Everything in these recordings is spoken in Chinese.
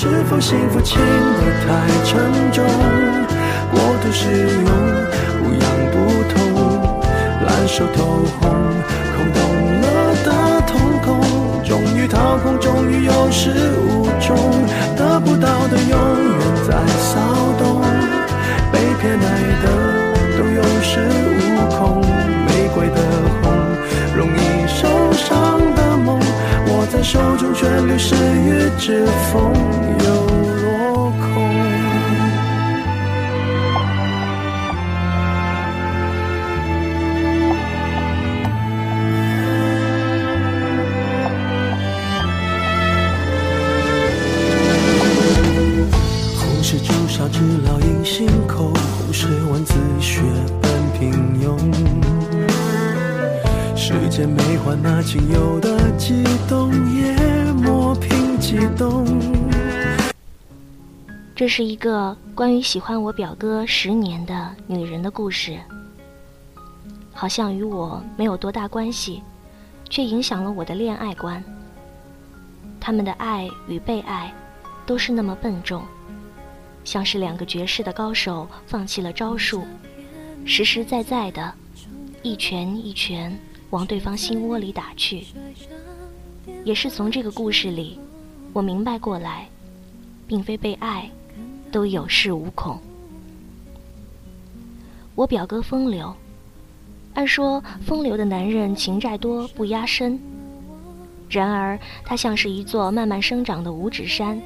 是否幸福轻得太沉重？过度使用，不痒不痛，烂熟透红，空洞了的瞳孔，终于掏空，终于有始无终，得不到的永远在骚手中却流失于是一个关于喜欢我表哥十年的女人的故事，好像与我没有多大关系，却影响了我的恋爱观。他们的爱与被爱，都是那么笨重，像是两个绝世的高手放弃了招数，实实在在的，一拳一拳。往对方心窝里打去，也是从这个故事里，我明白过来，并非被爱都有恃无恐。我表哥风流，按说风流的男人情债多不压身，然而他像是一座慢慢生长的五指山，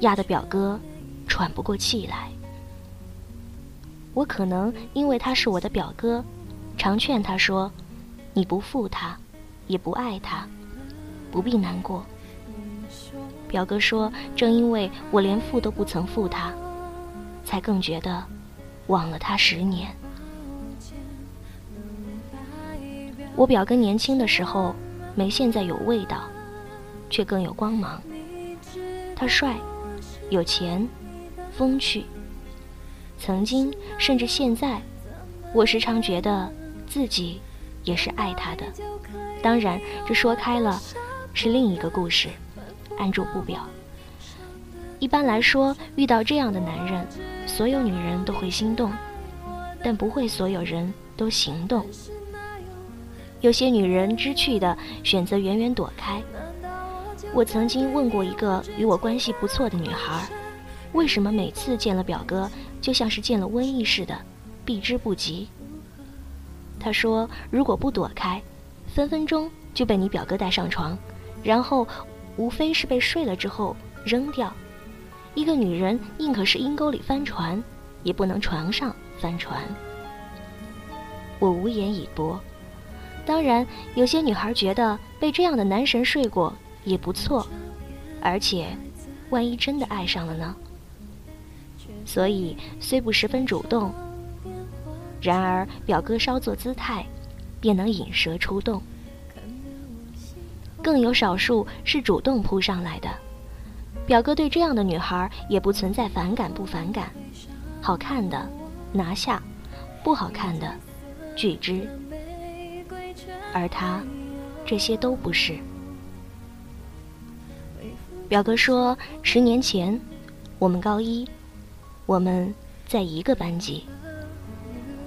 压得表哥喘不过气来。我可能因为他是我的表哥，常劝他说。你不负他，也不爱他，不必难过。表哥说：“正因为我连负都不曾负他，才更觉得忘了他十年。”我表哥年轻的时候没现在有味道，却更有光芒。他帅，有钱，风趣。曾经，甚至现在，我时常觉得自己。也是爱他的，当然，这说开了，是另一个故事，按住不表。一般来说，遇到这样的男人，所有女人都会心动，但不会所有人都行动。有些女人知趣的选择远远躲开。我曾经问过一个与我关系不错的女孩，为什么每次见了表哥，就像是见了瘟疫似的，避之不及。她说：“如果不躲开，分分钟就被你表哥带上床，然后无非是被睡了之后扔掉。一个女人宁可是阴沟里翻船，也不能床上翻船。”我无言以驳。当然，有些女孩觉得被这样的男神睡过也不错，而且，万一真的爱上了呢？所以虽不十分主动。然而，表哥稍作姿态，便能引蛇出洞。更有少数是主动扑上来的。表哥对这样的女孩也不存在反感不反感，好看的拿下，不好看的拒之。而他，这些都不是。表哥说，十年前，我们高一，我们在一个班级。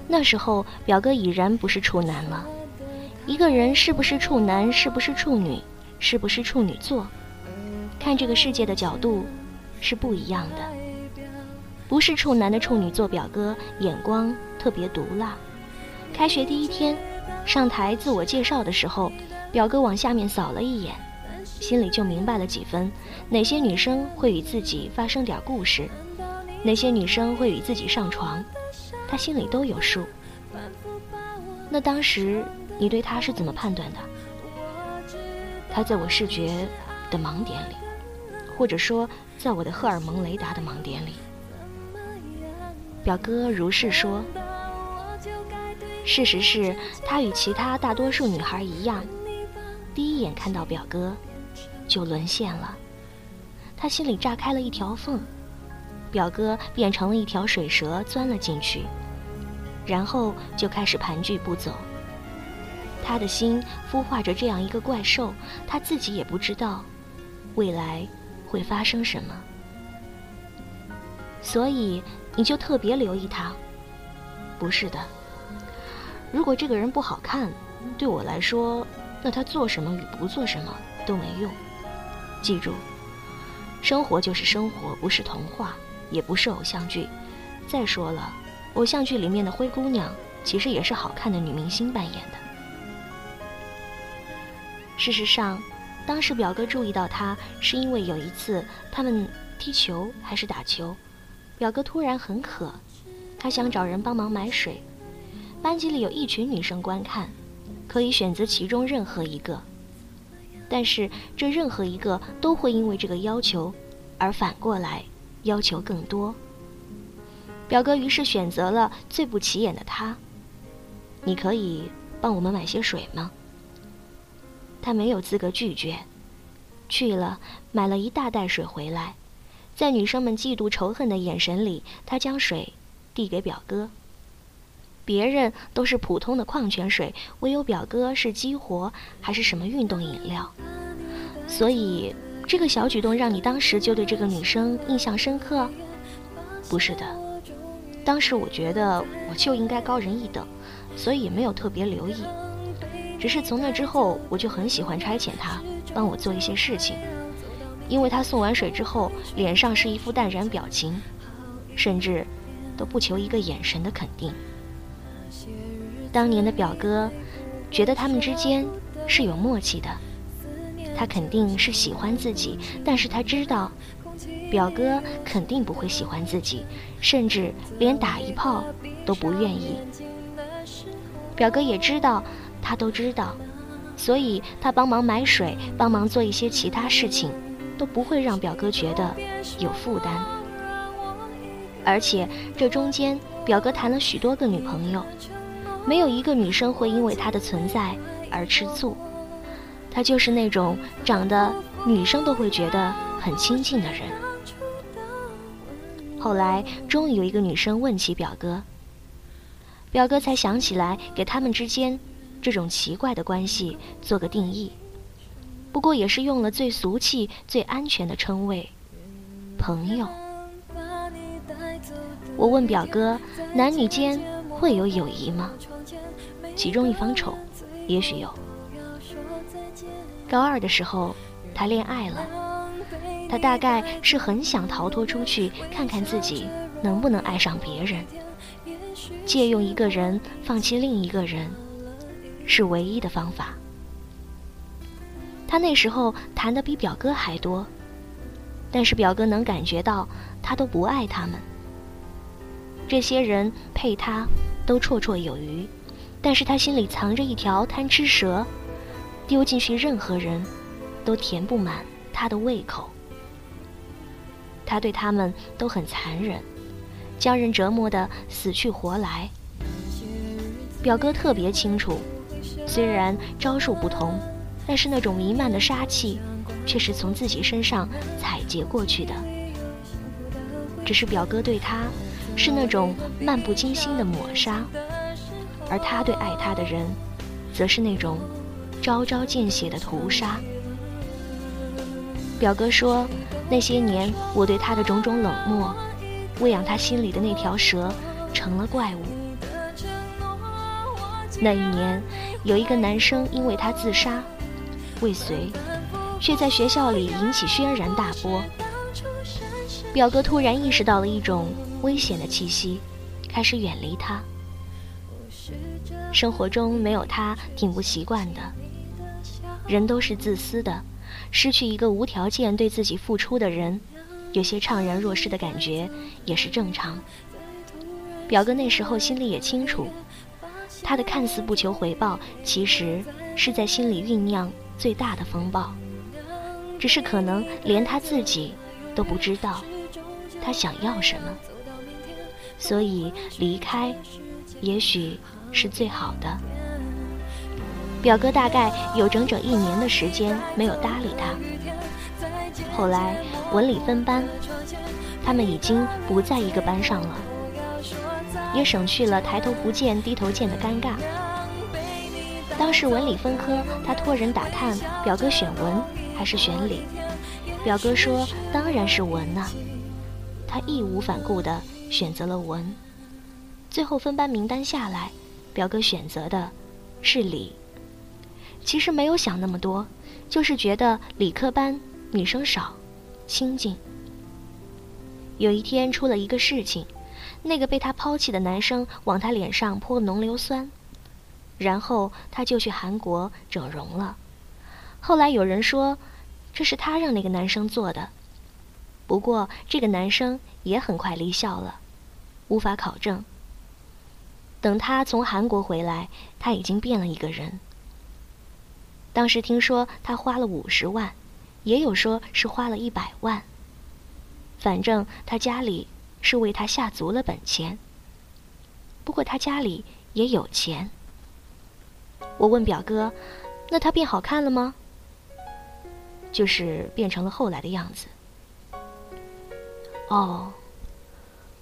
那时候，表哥已然不是处男了。一个人是不是处男，是不是处女，是不是处女座，看这个世界的角度是不一样的。不是处男的处女座表哥眼光特别毒辣。开学第一天，上台自我介绍的时候，表哥往下面扫了一眼，心里就明白了几分：哪些女生会与自己发生点故事，哪些女生会与自己上床。他心里都有数。那当时你对他是怎么判断的？他在我视觉的盲点里，或者说，在我的荷尔蒙雷达的盲点里。表哥如是说。事实是他与其他大多数女孩一样，第一眼看到表哥，就沦陷了。他心里炸开了一条缝，表哥变成了一条水蛇钻了进去，然后就开始盘踞不走。他的心孵化着这样一个怪兽，他自己也不知道未来会发生什么。所以你就特别留意他？不是的。如果这个人不好看，对我来说，那他做什么与不做什么都没用。记住，生活就是生活，不是童话，也不是偶像剧。再说了，偶像剧里面的灰姑娘其实也是好看的女明星扮演的。事实上，当时表哥注意到他，是因为有一次他们踢球还是打球，表哥突然很渴，他想找人帮忙买水。班级里有一群女生观看，可以选择其中任何一个，但是这任何一个都会因为这个要求而反过来要求更多。表哥于是选择了最不起眼的他。你可以帮我们买些水吗？他没有资格拒绝，去了买了一大袋水回来，在女生们嫉妒仇恨的眼神里，他将水递给表哥。别人都是普通的矿泉水，唯有表哥是激活还是什么运动饮料？所以这个小举动让你当时就对这个女生印象深刻？不是的，当时我觉得我就应该高人一等，所以也没有特别留意。只是从那之后，我就很喜欢差遣他帮我做一些事情，因为他送完水之后脸上是一副淡然表情，甚至都不求一个眼神的肯定。当年的表哥，觉得他们之间是有默契的。他肯定是喜欢自己，但是他知道，表哥肯定不会喜欢自己，甚至连打一炮都不愿意。表哥也知道，他都知道，所以他帮忙买水，帮忙做一些其他事情，都不会让表哥觉得有负担。而且这中间，表哥谈了许多个女朋友。没有一个女生会因为他的存在而吃醋，他就是那种长得女生都会觉得很亲近的人。后来终于有一个女生问起表哥，表哥才想起来给他们之间这种奇怪的关系做个定义，不过也是用了最俗气、最安全的称谓——朋友。我问表哥，男女间会有友谊吗？其中一方丑，也许有。高二的时候，他恋爱了。他大概是很想逃脱出去，看看自己能不能爱上别人。借用一个人放弃另一个人，是唯一的方法。他那时候谈的比表哥还多，但是表哥能感觉到他都不爱他们。这些人配他都绰绰有余。但是他心里藏着一条贪吃蛇，丢进去任何人，都填不满他的胃口。他对他们都很残忍，将人折磨得死去活来。表哥特别清楚，虽然招数不同，但是那种弥漫的杀气，却是从自己身上采撷过去的。只是表哥对他，是那种漫不经心的抹杀。而他对爱他的人，则是那种招招见血的屠杀。表哥说，那些年我对他的种种冷漠，喂养他心里的那条蛇成了怪物。那一年，有一个男生因为他自杀未遂，却在学校里引起轩然大波。表哥突然意识到了一种危险的气息，开始远离他。生活中没有他挺不习惯的。人都是自私的，失去一个无条件对自己付出的人，有些怅然若失的感觉也是正常。表哥那时候心里也清楚，他的看似不求回报，其实是在心里酝酿最大的风暴。只是可能连他自己都不知道他想要什么，所以离开也许是最好的。表哥大概有整整一年的时间没有搭理他。后来文理分班，他们已经不在一个班上了，也省去了抬头不见低头见的尴尬。当时文理分科，他托人打探表哥选文还是选理，表哥说当然是文呐，他义无反顾地选择了文。最后分班名单下来，表哥选择的是理。其实没有想那么多，就是觉得理科班女生少，清静。有一天出了一个事情，那个被他抛弃的男生往他脸上泼浓硫酸。然后他就去韩国整容了。后来有人说，这是他让那个男生做的。不过这个男生也很快离校了，无法考证。等他从韩国回来，他已经变了一个人。当时听说他花了五十万，也有说是花了一百万。反正他家里是为他下足了本钱。不过他家里也有钱。我问表哥：“那他变好看了吗？”就是变成了后来的样子。哦，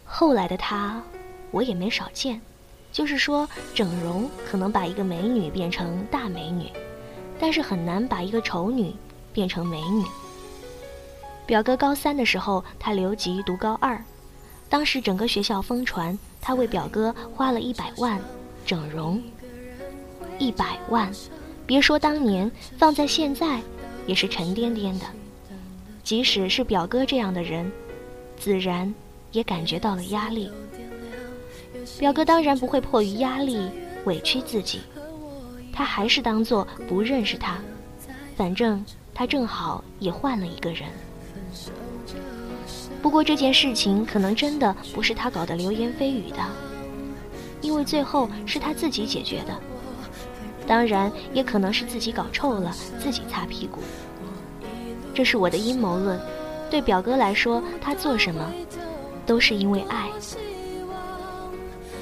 后来的他，我也没少见。就是说，整容可能把一个美女变成大美女，但是很难把一个丑女变成美女。表哥高三的时候，他留级读高二，当时整个学校疯传，他为表哥花了一百万整容。一百万，别说当年，放在现在，也是沉甸甸的。即使是表哥这样的人，自然也感觉到了压力。表哥当然不会迫于压力委屈自己，他还是当做不认识他，反正他正好也换了一个人。不过这件事情可能真的不是他搞的流言蜚语的，因为最后是他自己解决的。当然，也可能是自己搞臭了，自己擦屁股。这是我的阴谋论。对表哥来说，他做什么，都是因为爱。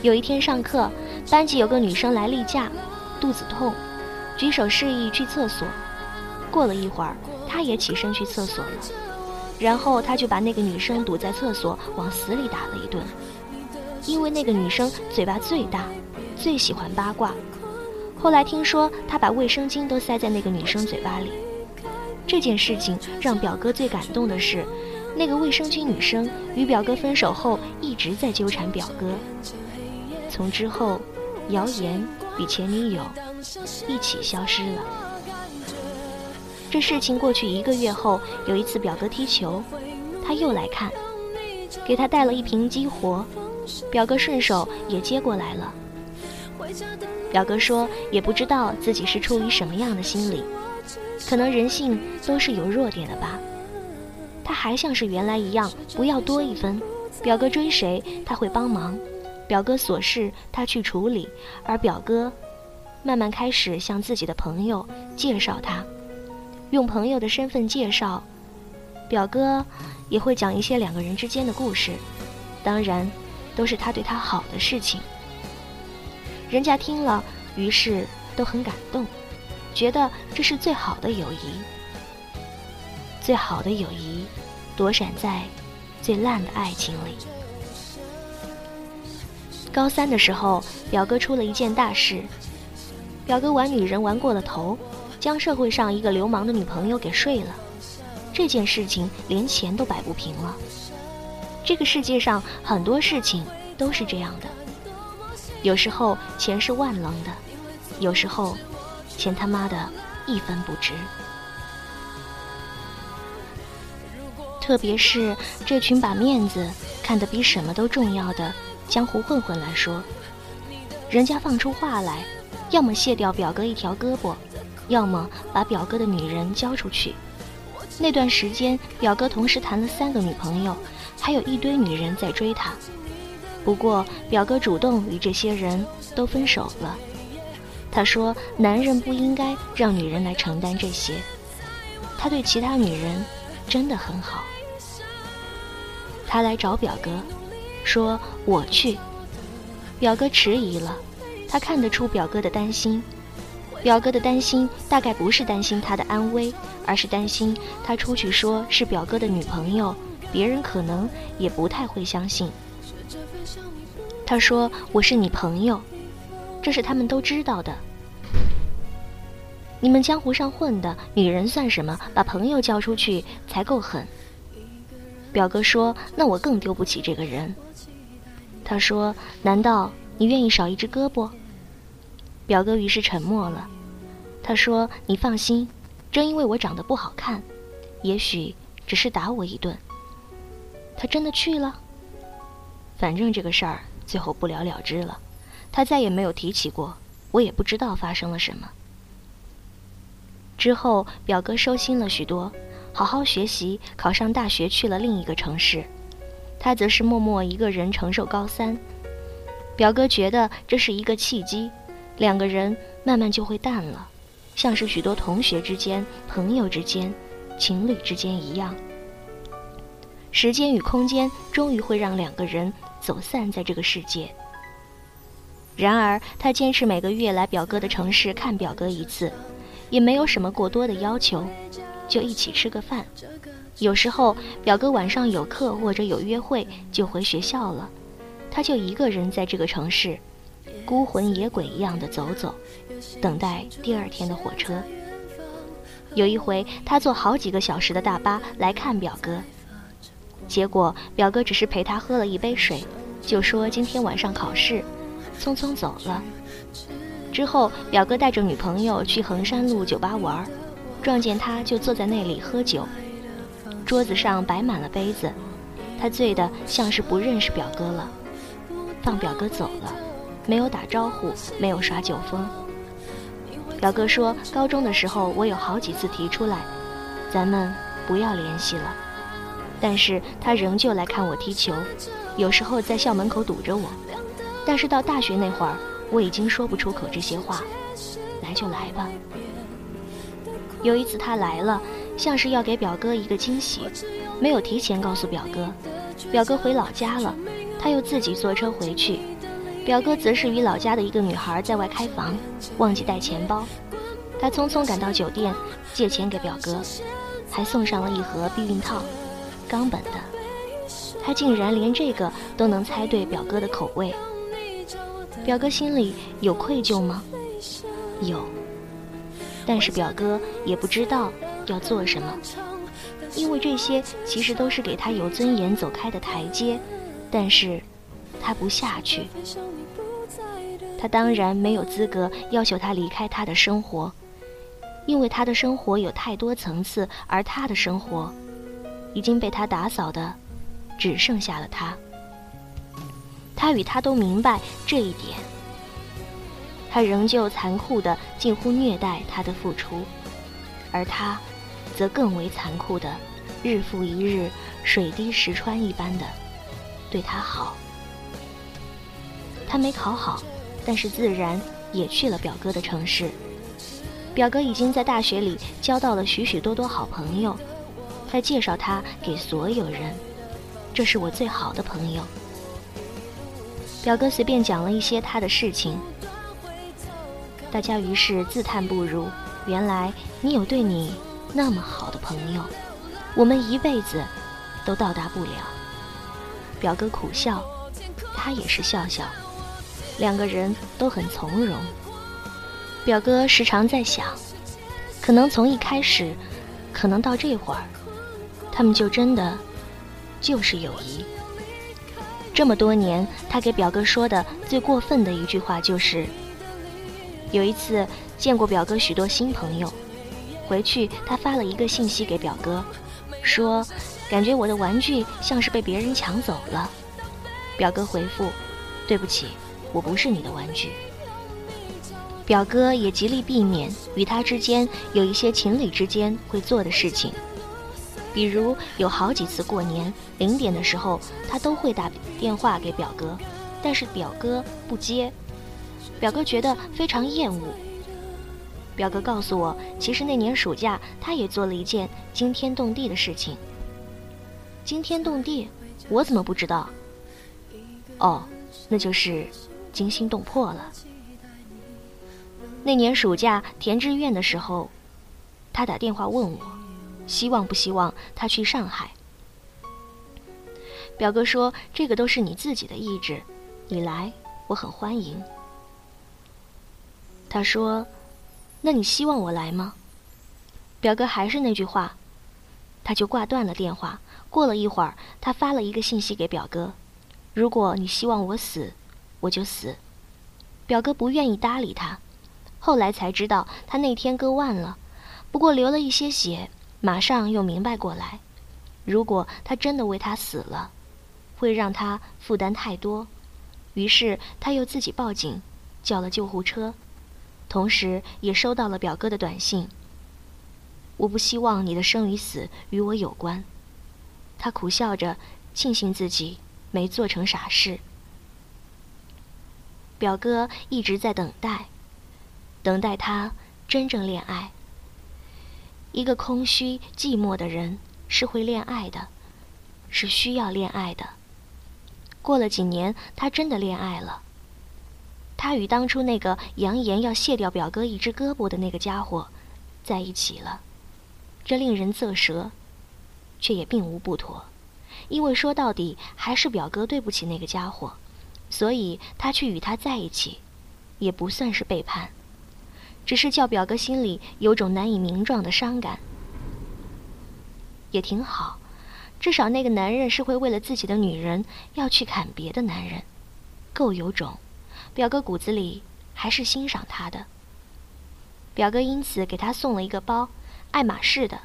有一天上课，班级有个女生来例假，肚子痛，举手示意去厕所。过了一会儿，他也起身去厕所了。然后他就把那个女生堵在厕所，往死里打了一顿。因为那个女生嘴巴最大，最喜欢八卦。后来听说他把卫生巾都塞在那个女生嘴巴里，这件事情让表哥最感动的是，那个卫生巾女生与表哥分手后一直在纠缠表哥。从之后，谣言与前女友一起消失了。这事情过去一个月后，有一次表哥踢球，他又来看，给他带了一瓶激活，表哥顺手也接过来了。表哥说：“也不知道自己是出于什么样的心理，可能人性都是有弱点的吧。他还像是原来一样，不要多一分。表哥追谁，他会帮忙；表哥琐事，他去处理。而表哥慢慢开始向自己的朋友介绍他，用朋友的身份介绍。表哥也会讲一些两个人之间的故事，当然，都是他对他好的事情。”人家听了，于是都很感动，觉得这是最好的友谊。最好的友谊，躲闪在最烂的爱情里。高三的时候，表哥出了一件大事。表哥玩女人玩过了头，将社会上一个流氓的女朋友给睡了。这件事情连钱都摆不平了。这个世界上很多事情都是这样的。有时候钱是万能的，有时候钱他妈的一分不值。特别是这群把面子看得比什么都重要的江湖混混来说，人家放出话来，要么卸掉表哥一条胳膊，要么把表哥的女人交出去。那段时间，表哥同时谈了三个女朋友，还有一堆女人在追他。不过，表哥主动与这些人都分手了。他说：“男人不应该让女人来承担这些。”他对其他女人真的很好。他来找表哥，说我去。表哥迟疑了，他看得出表哥的担心。表哥的担心大概不是担心他的安危，而是担心他出去说是表哥的女朋友，别人可能也不太会相信。他说我是你朋友，这是他们都知道的。你们江湖上混的女人算什么？把朋友叫出去才够狠。表哥说：“那我更丢不起这个人。”他说：“难道你愿意少一只胳膊？”表哥于是沉默了。他说：“你放心，正因为我长得不好看，也许只是打我一顿。”他真的去了。反正这个事儿最后不了了之了，他再也没有提起过，我也不知道发生了什么。之后，表哥收心了许多，好好学习，考上大学，去了另一个城市。他则是默默一个人承受高三。表哥觉得这是一个契机，两个人慢慢就会淡了，像是许多同学之间、朋友之间、情侣之间一样。时间与空间终于会让两个人走散在这个世界。然而，他坚持每个月来表哥的城市看表哥一次。也没有什么过多的要求，就一起吃个饭。有时候表哥晚上有课或者有约会，就回学校了，他就一个人在这个城市，孤魂野鬼一样的走走，等待第二天的火车。有一回，他坐好几个小时的大巴来看表哥，结果表哥只是陪他喝了一杯水，就说今天晚上考试，匆匆走了。之后，表哥带着女朋友去衡山路酒吧玩，撞见他就坐在那里喝酒，桌子上摆满了杯子，他醉得像是不认识表哥了，放表哥走了，没有打招呼，没有耍酒疯。表哥说，高中的时候我有好几次提出来，咱们不要联系了，但是他仍旧来看我踢球，有时候在校门口堵着我，但是到大学那会儿。我已经说不出口这些话，来就来吧。有一次他来了，像是要给表哥一个惊喜，没有提前告诉表哥。表哥回老家了，他又自己坐车回去。表哥则是与老家的一个女孩在外开房，忘记带钱包。他匆匆赶到酒店，借钱给表哥，还送上了一盒避孕套，冈本的。他竟然连这个都能猜对表哥的口味。表哥心里有愧疚吗？有，但是表哥也不知道要做什么，因为这些其实都是给他有尊严走开的台阶，但是他不下去。他当然没有资格要求他离开他的生活，因为他的生活有太多层次，而他的生活已经被他打扫的只剩下了他。他与他都明白这一点，他仍旧残酷的近乎虐待他的付出，而他，则更为残酷的，日复一日水滴石穿一般的对他好。他没考好，但是自然也去了表哥的城市。表哥已经在大学里交到了许许多多好朋友，他介绍他给所有人，这是我最好的朋友。表哥随便讲了一些他的事情，大家于是自叹不如。原来你有对你那么好的朋友，我们一辈子都到达不了。表哥苦笑，他也是笑笑，两个人都很从容。表哥时常在想，可能从一开始，可能到这会儿，他们就真的就是友谊。这么多年，他给表哥说的最过分的一句话就是：有一次见过表哥许多新朋友，回去他发了一个信息给表哥，说感觉我的玩具像是被别人抢走了。表哥回复：对不起，我不是你的玩具。表哥也极力避免与他之间有一些情侣之间会做的事情。比如有好几次过年零点的时候，他都会打电话给表哥，但是表哥不接，表哥觉得非常厌恶。表哥告诉我，其实那年暑假他也做了一件惊天动地的事情。惊天动地，我怎么不知道？哦，那就是惊心动魄了。那年暑假填志愿的时候，他打电话问我，希望不希望他去上海。表哥说：“这个都是你自己的意志，你来我很欢迎。”他说：“那你希望我来吗？”表哥还是那句话，他就挂断了电话。过了一会儿，他发了一个信息给表哥：“如果你希望我死，我就死。”表哥不愿意搭理他。后来才知道他那天割腕了，不过流了一些血，马上又明白过来：如果他真的为他死了，会让他负担太多。于是他又自己报警，叫了救护车。同时，也收到了表哥的短信。我不希望你的生与死与我有关。他苦笑着，庆幸自己没做成傻事。表哥一直在等待，等待他真正恋爱。一个空虚寂寞的人是会恋爱的，是需要恋爱的。过了几年，他真的恋爱了。他与当初那个扬言要卸掉表哥一只胳膊的那个家伙在一起了，这令人啧舌，却也并无不妥，因为说到底还是表哥对不起那个家伙，所以他去与他在一起，也不算是背叛，只是叫表哥心里有种难以名状的伤感，也挺好，至少那个男人是会为了自己的女人要去砍别的男人，够有种。表哥骨子里还是欣赏他的。表哥因此给他送了一个包，爱马仕的。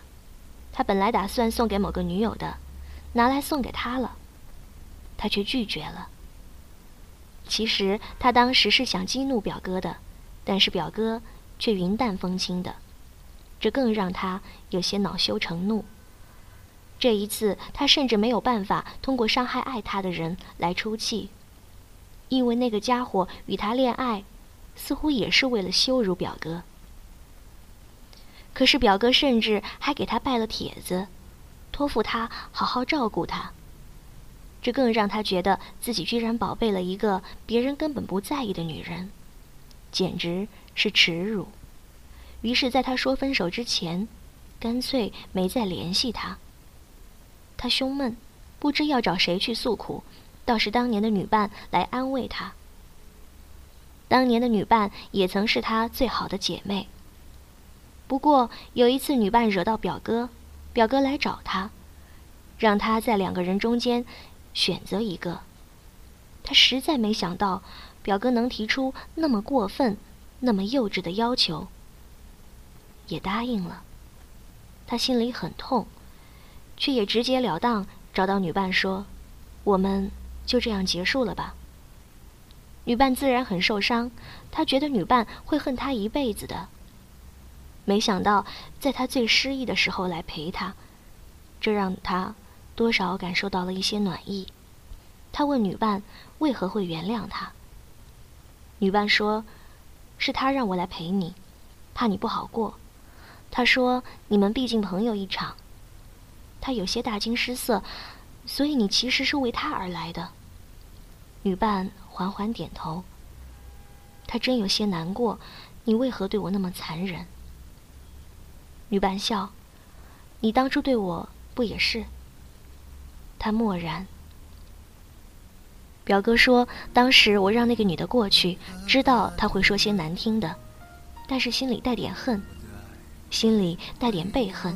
他本来打算送给某个女友的，拿来送给他了，他却拒绝了。其实他当时是想激怒表哥的，但是表哥却云淡风轻的，这更让他有些恼羞成怒。这一次，他甚至没有办法通过伤害爱他的人来出气。因为那个家伙与他恋爱，似乎也是为了羞辱表哥。可是表哥甚至还给他拜了帖子，托付他好好照顾他。这更让他觉得自己居然宝贝了一个别人根本不在意的女人，简直是耻辱。于是，在他说分手之前，干脆没再联系他。他胸闷，不知要找谁去诉苦。倒是当年的女伴来安慰他。当年的女伴也曾是他最好的姐妹。不过有一次，女伴惹到表哥，表哥来找他，让他在两个人中间选择一个。他实在没想到，表哥能提出那么过分、那么幼稚的要求，也答应了。他心里很痛，却也直截了当找到女伴说：“我们。”就这样结束了吧。女伴自然很受伤，他觉得女伴会恨他一辈子的。没想到在他最失意的时候来陪他，这让他多少感受到了一些暖意。他问女伴为何会原谅他。女伴说：“是他让我来陪你，怕你不好过。”他说：“你们毕竟朋友一场。”他有些大惊失色。所以你其实是为他而来的。女伴缓缓点头。他真有些难过，你为何对我那么残忍？女伴笑，你当初对我不也是？他默然。表哥说，当时我让那个女的过去，知道她会说些难听的，但是心里带点恨，心里带点背恨，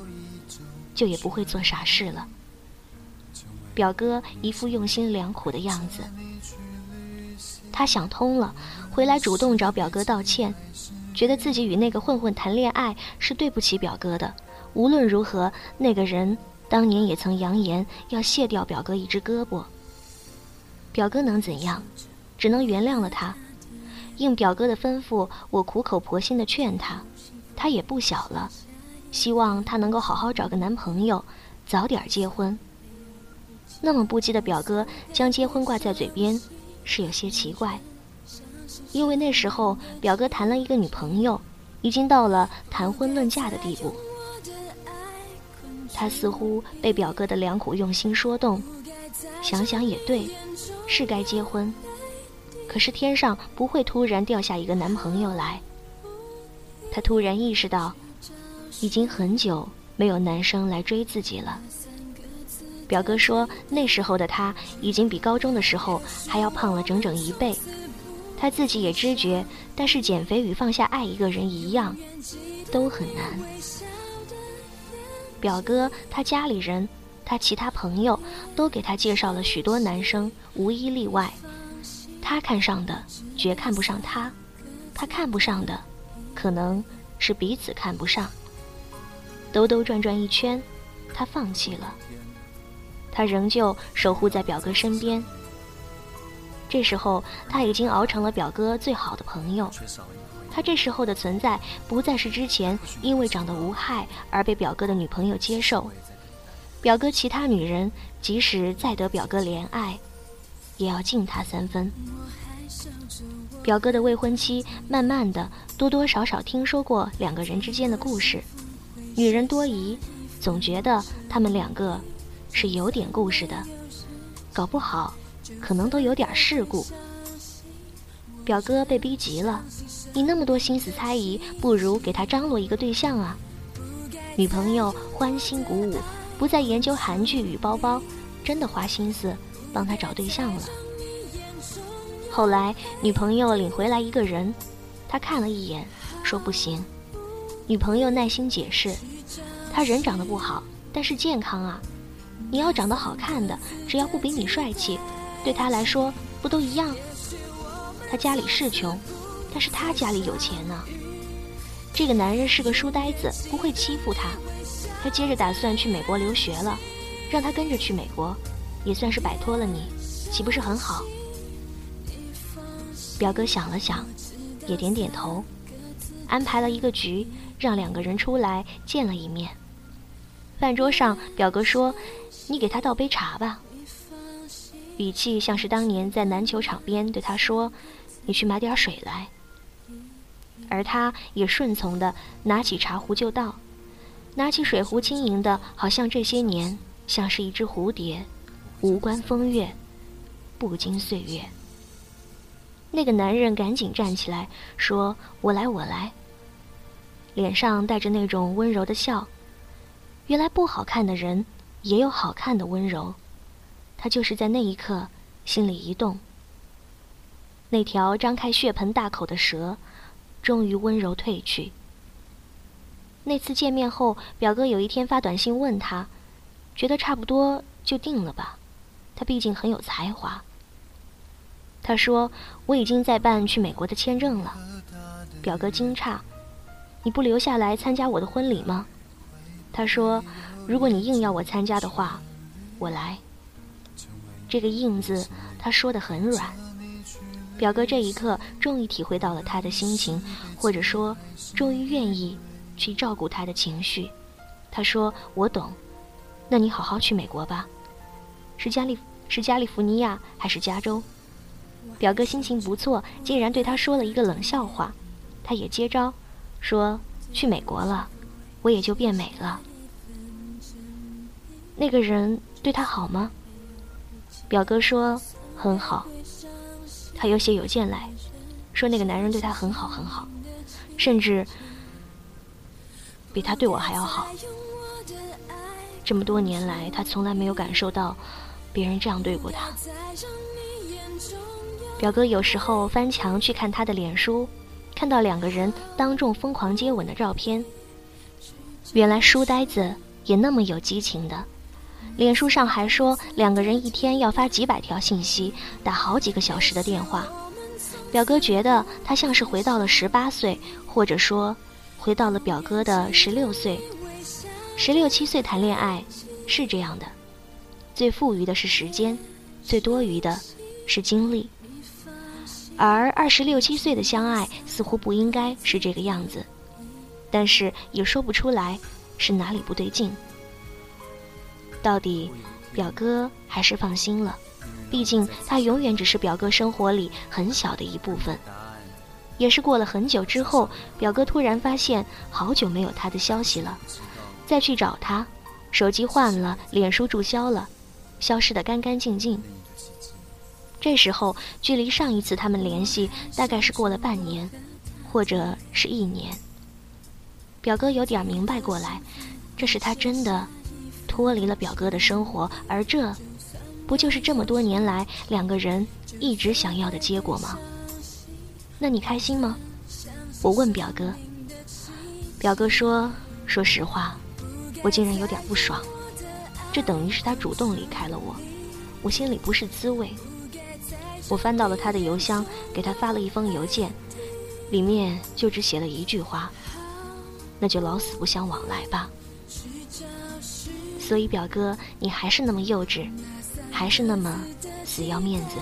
就也不会做傻事了。表哥一副用心良苦的样子，他想通了，回来主动找表哥道歉，觉得自己与那个混混谈恋爱是对不起表哥的。无论如何，那个人当年也曾扬言要卸掉表哥一只胳膊。表哥能怎样？只能原谅了他。应表哥的吩咐，我苦口婆心的劝他，他也不小了，希望他能够好好找个男朋友，早点结婚。那么不羁的表哥将结婚挂在嘴边，是有些奇怪。因为那时候表哥谈了一个女朋友，已经到了谈婚论嫁的地步。他似乎被表哥的良苦用心说动，想想也对，是该结婚。可是天上不会突然掉下一个男朋友来。他突然意识到，已经很久没有男生来追自己了。表哥说，那时候的他已经比高中的时候还要胖了整整一倍。他自己也知觉，但是减肥与放下爱一个人一样，都很难。表哥他家里人，他其他朋友都给他介绍了许多男生，无一例外。他看上的，绝看不上他；他看不上的，可能是彼此看不上。兜兜转转一圈，他放弃了。他仍旧守护在表哥身边。这时候，他已经熬成了表哥最好的朋友。他这时候的存在，不再是之前因为长得无害而被表哥的女朋友接受。表哥其他女人，即使再得表哥怜爱，也要敬他三分。表哥的未婚妻，慢慢的多多少少听说过两个人之间的故事。女人多疑，总觉得他们两个。是有点故事的，搞不好可能都有点事故。表哥被逼急了，你那么多心思猜疑，不如给他张罗一个对象啊！女朋友欢欣鼓舞，不再研究韩剧与包包，真的花心思帮他找对象了。后来女朋友领回来一个人，他看了一眼，说不行。女朋友耐心解释，他人长得不好，但是健康啊。你要长得好看的，只要不比你帅气，对他来说不都一样？他家里是穷，但是他家里有钱呢。这个男人是个书呆子，不会欺负他。他接着打算去美国留学了，让他跟着去美国，也算是摆脱了你，岂不是很好？表哥想了想，也点点头，安排了一个局，让两个人出来见了一面。饭桌上，表哥说。你给他倒杯茶吧，语气像是当年在篮球场边对他说：“你去买点水来。”而他也顺从的拿起茶壶就倒，拿起水壶轻盈的，好像这些年像是一只蝴蝶，无关风月，不经岁月。那个男人赶紧站起来说：“我来，我来。”脸上带着那种温柔的笑。原来不好看的人。也有好看的温柔，他就是在那一刻心里一动。那条张开血盆大口的蛇，终于温柔退去。那次见面后，表哥有一天发短信问他，觉得差不多就定了吧？他毕竟很有才华。他说：“我已经在办去美国的签证了。”表哥惊诧：“你不留下来参加我的婚礼吗？”他说。如果你硬要我参加的话，我来。这个“硬”字，他说的很软。表哥这一刻终于体会到了他的心情，或者说，终于愿意去照顾他的情绪。他说：“我懂，那你好好去美国吧。是加利是加利福尼亚还是加州？”表哥心情不错，竟然对他说了一个冷笑话。他也接招，说：“去美国了，我也就变美了。”那个人对他好吗？表哥说很好。他有写邮件来，说那个男人对他很好很好，甚至比他对我还要好。这么多年来，他从来没有感受到别人这样对过他。表哥有时候翻墙去看他的脸书，看到两个人当众疯狂接吻的照片。原来书呆子也那么有激情的。脸书上还说，两个人一天要发几百条信息，打好几个小时的电话。表哥觉得他像是回到了十八岁，或者说，回到了表哥的十六岁。十六七岁谈恋爱是这样的，最富余的是时间，最多余的是精力。而二十六七岁的相爱似乎不应该是这个样子，但是也说不出来是哪里不对劲。到底，表哥还是放心了，毕竟他永远只是表哥生活里很小的一部分。也是过了很久之后，表哥突然发现好久没有他的消息了，再去找他，手机换了，脸书注销了，消失得干干净净。这时候，距离上一次他们联系，大概是过了半年，或者是一年。表哥有点明白过来，这是他真的脱离了表哥的生活，而这，不就是这么多年来两个人一直想要的结果吗？那你开心吗？我问表哥。表哥说：“说实话，我竟然有点不爽。这等于是他主动离开了我，我心里不是滋味。”我翻到了他的邮箱，给他发了一封邮件，里面就只写了一句话。那就老死不相往来吧。所以表哥，你还是那么幼稚，还是那么死要面子。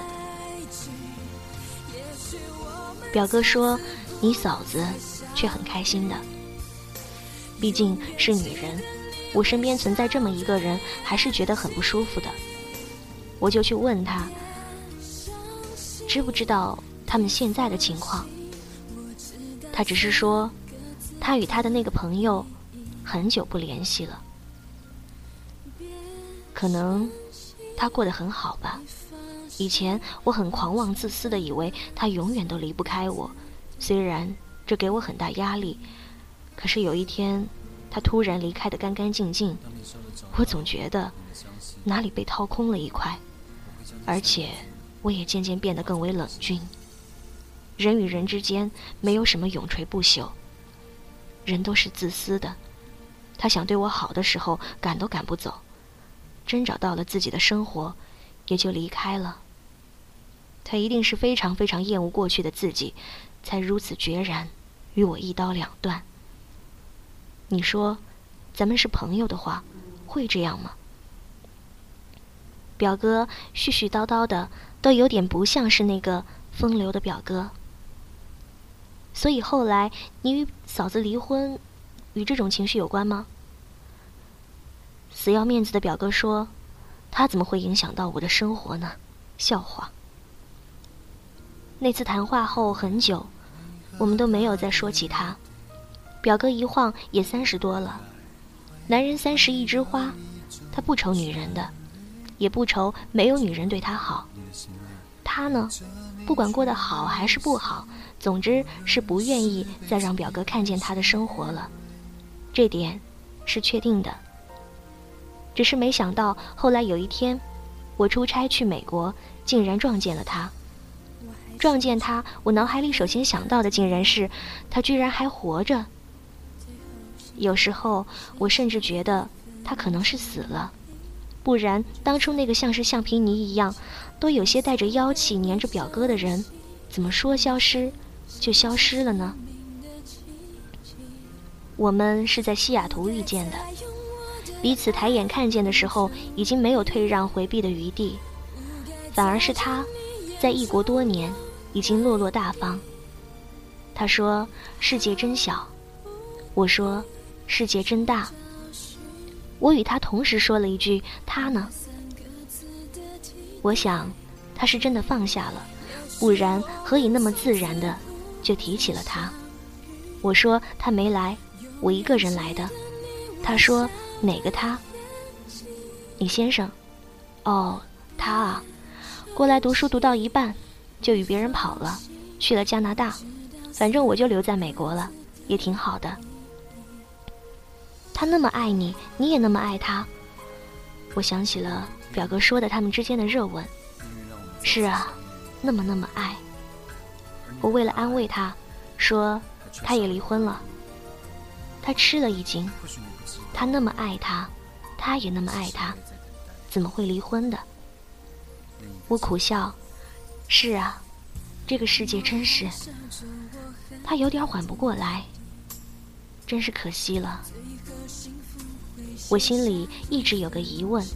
表哥说，你嫂子却很开心的。毕竟是女人，我身边存在这么一个人，还是觉得很不舒服的。我就去问他，知不知道他们现在的情况？他只是说。他与他的那个朋友很久不联系了，可能他过得很好吧。以前我很狂妄自私的以为他永远都离不开我，虽然这给我很大压力，可是有一天他突然离开的干干净净，我总觉得哪里被掏空了一块，而且我也渐渐变得更为冷峻。人与人之间没有什么永垂不朽。人都是自私的，他想对我好的时候赶都赶不走，真找到了自己的生活，也就离开了。他一定是非常非常厌恶过去的自己，才如此决然与我一刀两断。你说，咱们是朋友的话，会这样吗？表哥絮絮叨叨的，都有点不像是那个风流的表哥。所以后来你与嫂子离婚，与这种情绪有关吗？死要面子的表哥说：“他怎么会影响到我的生活呢？”笑话。那次谈话后很久，我们都没有再说起他。表哥一晃也三十多了，男人三十一枝花，他不愁女人的，也不愁没有女人对他好。他呢，不管过得好还是不好。总之是不愿意再让表哥看见他的生活了，这点是确定的。只是没想到后来有一天，我出差去美国，竟然撞见了他。撞见他，我脑海里首先想到的竟然是他居然还活着。有时候我甚至觉得他可能是死了，不然当初那个像是橡皮泥一样，都有些带着妖气粘着表哥的人，怎么说消失？就消失了呢。我们是在西雅图遇见的，彼此抬眼看见的时候，已经没有退让回避的余地，反而是他，在异国多年，已经落落大方。他说：“世界真小。”我说：“世界真大。”我与他同时说了一句：“他呢？”我想，他是真的放下了，不然何以那么自然的？就提起了他，我说他没来，我一个人来的。他说哪个他？你先生。哦，他啊，过来读书读到一半，就与别人跑了，去了加拿大。反正我就留在美国了，也挺好的。他那么爱你，你也那么爱他。我想起了表哥说的他们之间的热吻。是啊，那么那么爱。我为了安慰他，说他也离婚了。他吃了一惊，他那么爱他，他也那么爱他，怎么会离婚的？我苦笑，是啊，这个世界真是……他有点缓不过来，真是可惜了。我心里一直有个疑问，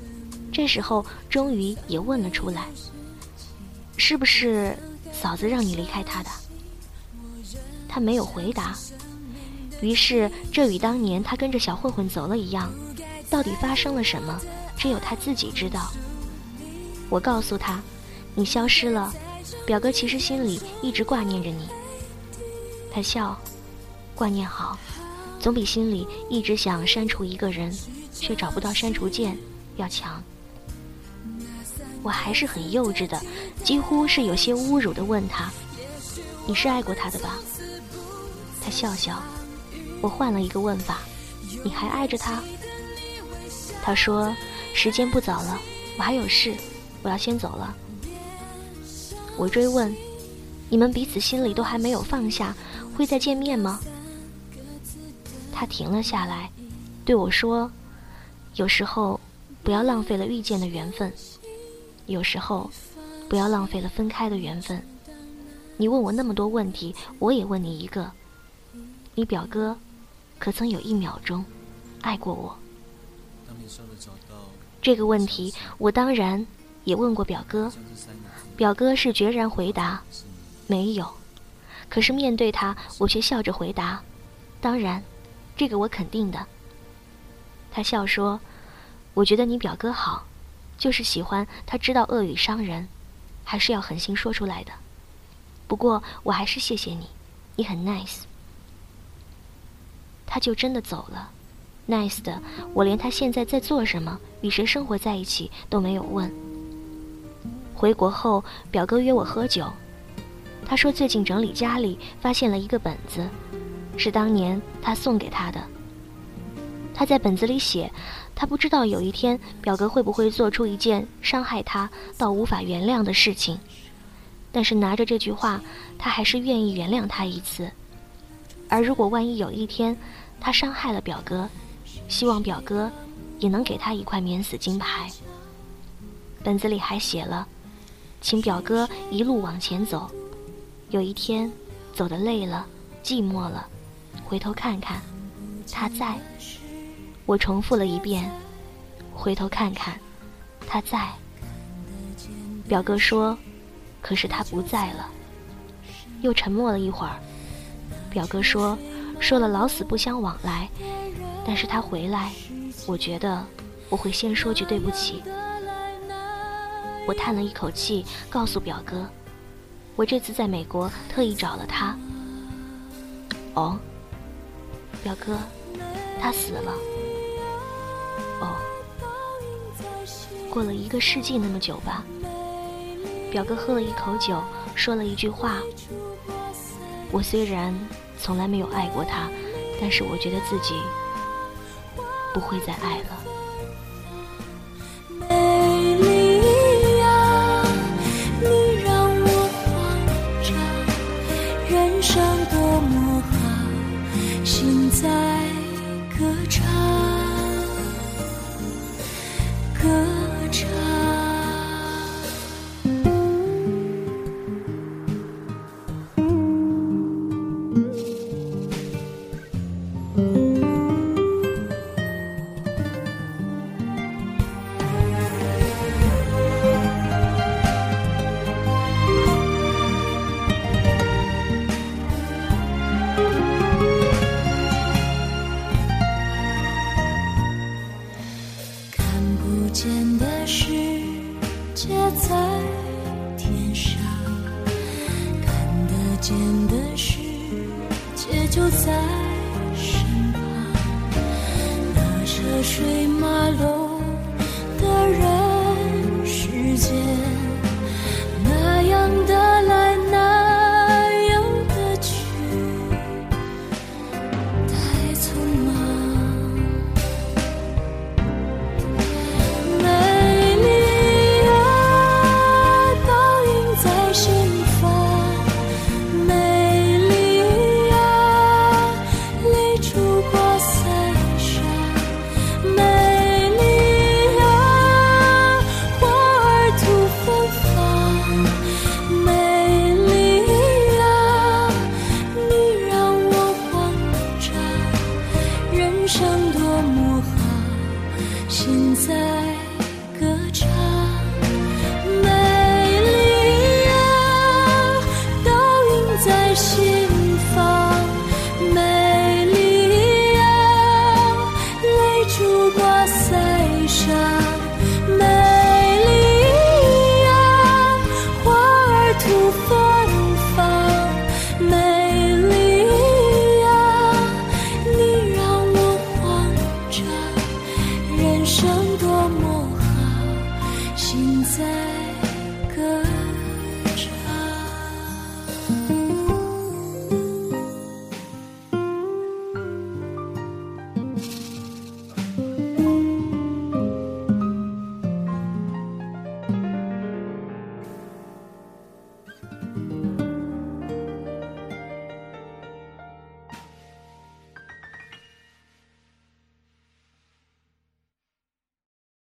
这时候终于也问了出来：是不是？嫂子让你离开他的，他没有回答。于是，这与当年他跟着小混混走了一样，到底发生了什么，只有他自己知道。我告诉他，你消失了，表哥其实心里一直挂念着你。他笑，挂念好，总比心里一直想删除一个人，却找不到删除键要强。我还是很幼稚的，几乎是有些侮辱的问他：“你是爱过他的吧？”他笑笑。我换了一个问法：“你还爱着他？”他说：“时间不早了，我还有事，我要先走了。”我追问：“你们彼此心里都还没有放下，会再见面吗？”他停了下来，对我说：“有时候，不要浪费了遇见的缘分。”有时候，不要浪费了分开的缘分。你问我那么多问题，我也问你一个：你表哥可曾有一秒钟爱过我？这个问题，我当然也问过表哥。表哥是决然回答：没有。可是面对他，我却笑着回答：当然，这个我肯定的。他笑说：我觉得你表哥好。就是喜欢他知道恶语伤人，还是要狠心说出来的。不过我还是谢谢你，你很 nice。他就真的走了，nice 的我连他现在在做什么、与谁生活在一起都没有问。回国后，表哥约我喝酒，他说最近整理家里发现了一个本子，是当年他送给他的。他在本子里写。他不知道有一天表哥会不会做出一件伤害他到无法原谅的事情，但是拿着这句话，他还是愿意原谅他一次。而如果万一有一天他伤害了表哥，希望表哥也能给他一块免死金牌。本子里还写了，请表哥一路往前走，有一天走得累了、寂寞了，回头看看，他在。我重复了一遍，回头看看，他在。表哥说：“可是他不在了。”又沉默了一会儿。表哥说：“说了老死不相往来，但是他回来，我觉得我会先说句对不起。”我叹了一口气，告诉表哥：“我这次在美国特意找了他。”哦，表哥，他死了。哦，过了一个世纪那么久吧。表哥喝了一口酒，说了一句话：“我虽然从来没有爱过他，但是我觉得自己不会再爱了。”